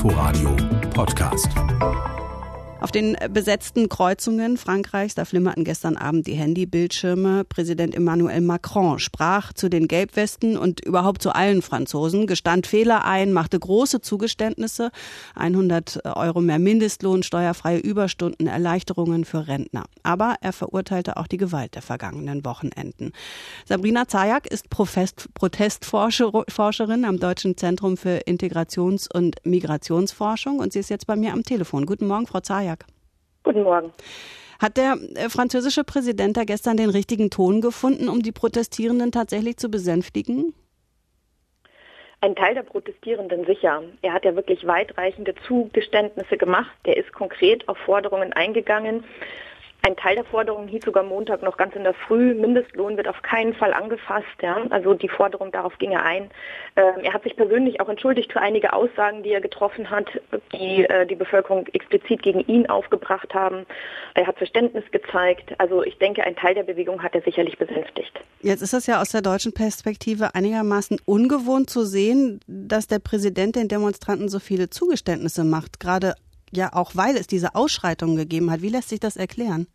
Inforadio Podcast. Auf den besetzten Kreuzungen Frankreichs, da flimmerten gestern Abend die Handybildschirme. Präsident Emmanuel Macron sprach zu den Gelbwesten und überhaupt zu allen Franzosen, gestand Fehler ein, machte große Zugeständnisse, 100 Euro mehr Mindestlohn, steuerfreie Überstunden, Erleichterungen für Rentner. Aber er verurteilte auch die Gewalt der vergangenen Wochenenden. Sabrina Zajak ist Protestforscherin am Deutschen Zentrum für Integrations- und Migrationsforschung und sie ist jetzt bei mir am Telefon. Guten Morgen, Frau Zajak. Guten Morgen. Hat der äh, französische Präsident da gestern den richtigen Ton gefunden, um die Protestierenden tatsächlich zu besänftigen? Ein Teil der Protestierenden sicher. Er hat ja wirklich weitreichende Zugeständnisse gemacht. Der ist konkret auf Forderungen eingegangen. Ein Teil der Forderungen hieß sogar Montag noch ganz in der Früh, Mindestlohn wird auf keinen Fall angefasst. Ja? Also die Forderung, darauf ging er ein. Ähm, er hat sich persönlich auch entschuldigt für einige Aussagen, die er getroffen hat, die äh, die Bevölkerung explizit gegen ihn aufgebracht haben. Er hat Verständnis gezeigt. Also ich denke, ein Teil der Bewegung hat er sicherlich besänftigt. Jetzt ist es ja aus der deutschen Perspektive einigermaßen ungewohnt zu sehen, dass der Präsident den Demonstranten so viele Zugeständnisse macht, gerade ja auch weil es diese Ausschreitungen gegeben hat. Wie lässt sich das erklären?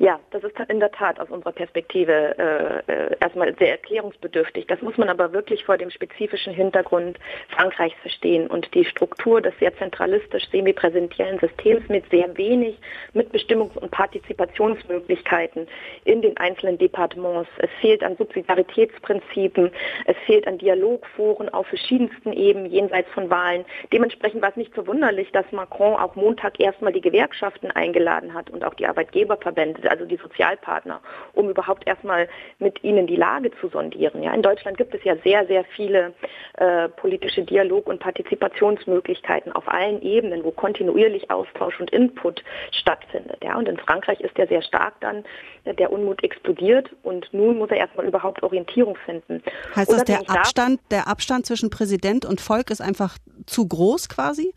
Ja, das ist in der Tat aus unserer Perspektive äh, äh, erstmal sehr erklärungsbedürftig. Das muss man aber wirklich vor dem spezifischen Hintergrund Frankreichs verstehen und die Struktur des sehr zentralistisch semipräsentiellen Systems mit sehr wenig Mitbestimmungs- und Partizipationsmöglichkeiten in den einzelnen Departements. Es fehlt an Subsidiaritätsprinzipen, es fehlt an Dialogforen auf verschiedensten Ebenen jenseits von Wahlen. Dementsprechend war es nicht verwunderlich, dass Macron auch Montag erstmal die Gewerkschaften eingeladen hat und auch die Arbeitgeberverbände also die Sozialpartner, um überhaupt erstmal mit ihnen die Lage zu sondieren. Ja, in Deutschland gibt es ja sehr, sehr viele äh, politische Dialog- und Partizipationsmöglichkeiten auf allen Ebenen, wo kontinuierlich Austausch und Input stattfindet. Ja, und in Frankreich ist ja sehr stark dann äh, der Unmut explodiert und nun muss er erstmal überhaupt Orientierung finden. Heißt das, der Abstand, der Abstand zwischen Präsident und Volk ist einfach zu groß quasi?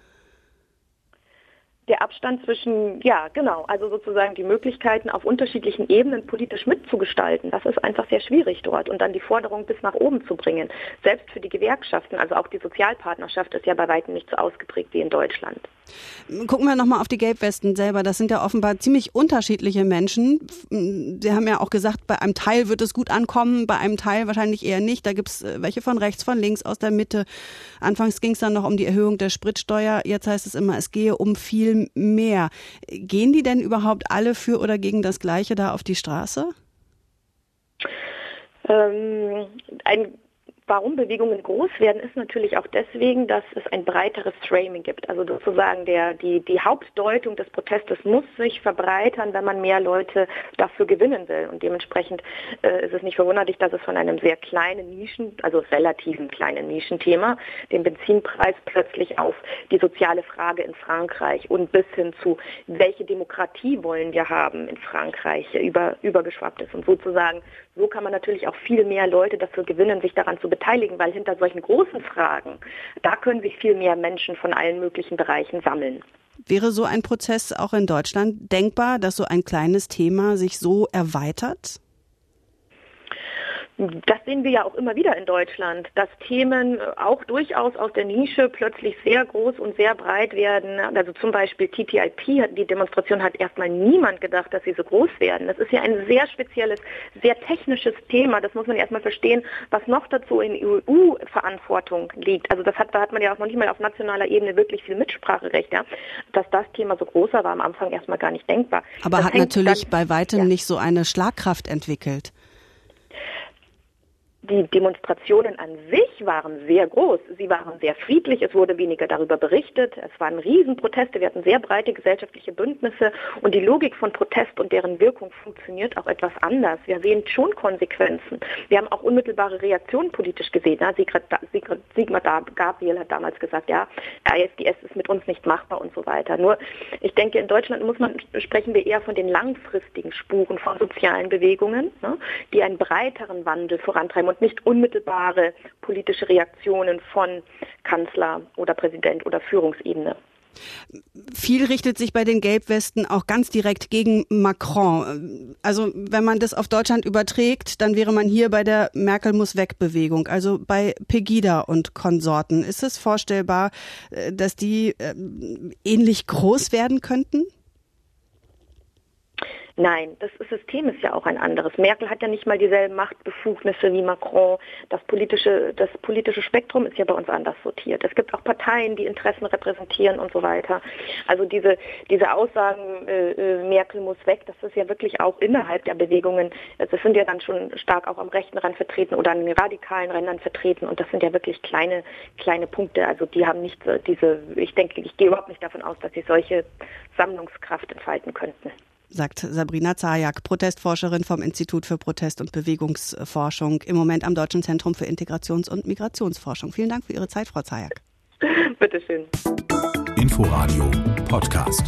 Der Abstand zwischen, ja, genau, also sozusagen die Möglichkeiten auf unterschiedlichen Ebenen politisch mitzugestalten, das ist einfach sehr schwierig dort und dann die Forderung bis nach oben zu bringen. Selbst für die Gewerkschaften, also auch die Sozialpartnerschaft ist ja bei weitem nicht so ausgeprägt wie in Deutschland. Gucken wir nochmal auf die Gelbwesten selber. Das sind ja offenbar ziemlich unterschiedliche Menschen. Sie haben ja auch gesagt, bei einem Teil wird es gut ankommen, bei einem Teil wahrscheinlich eher nicht. Da gibt es äh, welche von rechts, von links, aus der Mitte. Anfangs ging es dann noch um die Erhöhung der Spritsteuer. Jetzt heißt es immer, es gehe um viel mehr. Gehen die denn überhaupt alle für oder gegen das Gleiche da auf die Straße? Ähm, ein Warum Bewegungen groß werden, ist natürlich auch deswegen, dass es ein breiteres Framing gibt. Also sozusagen der, die, die Hauptdeutung des Protestes muss sich verbreitern, wenn man mehr Leute dafür gewinnen will. Und dementsprechend äh, ist es nicht verwunderlich, dass es von einem sehr kleinen Nischen, also relativen kleinen Nischenthema, den Benzinpreis plötzlich auf die soziale Frage in Frankreich und bis hin zu, welche Demokratie wollen wir haben in Frankreich, über, übergeschwappt ist. Und sozusagen, so kann man natürlich auch viel mehr Leute dafür gewinnen, sich daran zu beteiligen, weil hinter solchen großen Fragen, da können sich viel mehr Menschen von allen möglichen Bereichen sammeln. Wäre so ein Prozess auch in Deutschland denkbar, dass so ein kleines Thema sich so erweitert? Das sehen wir ja auch immer wieder in Deutschland, dass Themen auch durchaus aus der Nische plötzlich sehr groß und sehr breit werden. Also zum Beispiel TTIP, die Demonstration hat erstmal niemand gedacht, dass sie so groß werden. Das ist ja ein sehr spezielles, sehr technisches Thema. Das muss man erstmal verstehen, was noch dazu in EU-Verantwortung liegt. Also das hat, da hat man ja auch noch nicht mal auf nationaler Ebene wirklich viel Mitspracherecht. Ja? Dass das Thema so groß war, war am Anfang erstmal gar nicht denkbar. Aber das hat natürlich dann, bei weitem ja. nicht so eine Schlagkraft entwickelt die Demonstrationen an sich waren sehr groß. Sie waren sehr friedlich. Es wurde weniger darüber berichtet. Es waren Riesenproteste. Wir hatten sehr breite gesellschaftliche Bündnisse. Und die Logik von Protest und deren Wirkung funktioniert auch etwas anders. Wir sehen schon Konsequenzen. Wir haben auch unmittelbare Reaktionen politisch gesehen. Ja, Sigmar Gabriel hat damals gesagt, ja, ISDS ist mit uns nicht machbar und so weiter. Nur, ich denke, in Deutschland muss man, sprechen wir eher von den langfristigen Spuren von sozialen Bewegungen, ne, die einen breiteren Wandel vorantreiben und nicht unmittelbare politische Reaktionen von Kanzler oder Präsident oder Führungsebene. Viel richtet sich bei den Gelbwesten auch ganz direkt gegen Macron. Also wenn man das auf Deutschland überträgt, dann wäre man hier bei der Merkel muss weg Bewegung, also bei Pegida und Konsorten. Ist es vorstellbar, äh, dass die äh, ähnlich groß werden könnten? Nein, das System ist ja auch ein anderes. Merkel hat ja nicht mal dieselben Machtbefugnisse wie Macron. Das politische, das politische Spektrum ist ja bei uns anders sortiert. Es gibt auch Parteien, die Interessen repräsentieren und so weiter. Also diese, diese Aussagen, äh, äh Merkel muss weg, das ist ja wirklich auch innerhalb der Bewegungen. Das sind ja dann schon stark auch am rechten Rand vertreten oder an den radikalen Rändern vertreten. Und das sind ja wirklich kleine, kleine Punkte. Also die haben nicht diese, ich denke, ich gehe überhaupt nicht davon aus, dass sie solche Sammlungskraft entfalten könnten sagt Sabrina Zajak, Protestforscherin vom Institut für Protest- und Bewegungsforschung, im Moment am Deutschen Zentrum für Integrations- und Migrationsforschung. Vielen Dank für Ihre Zeit, Frau Zajak. Bitteschön. Inforadio Podcast.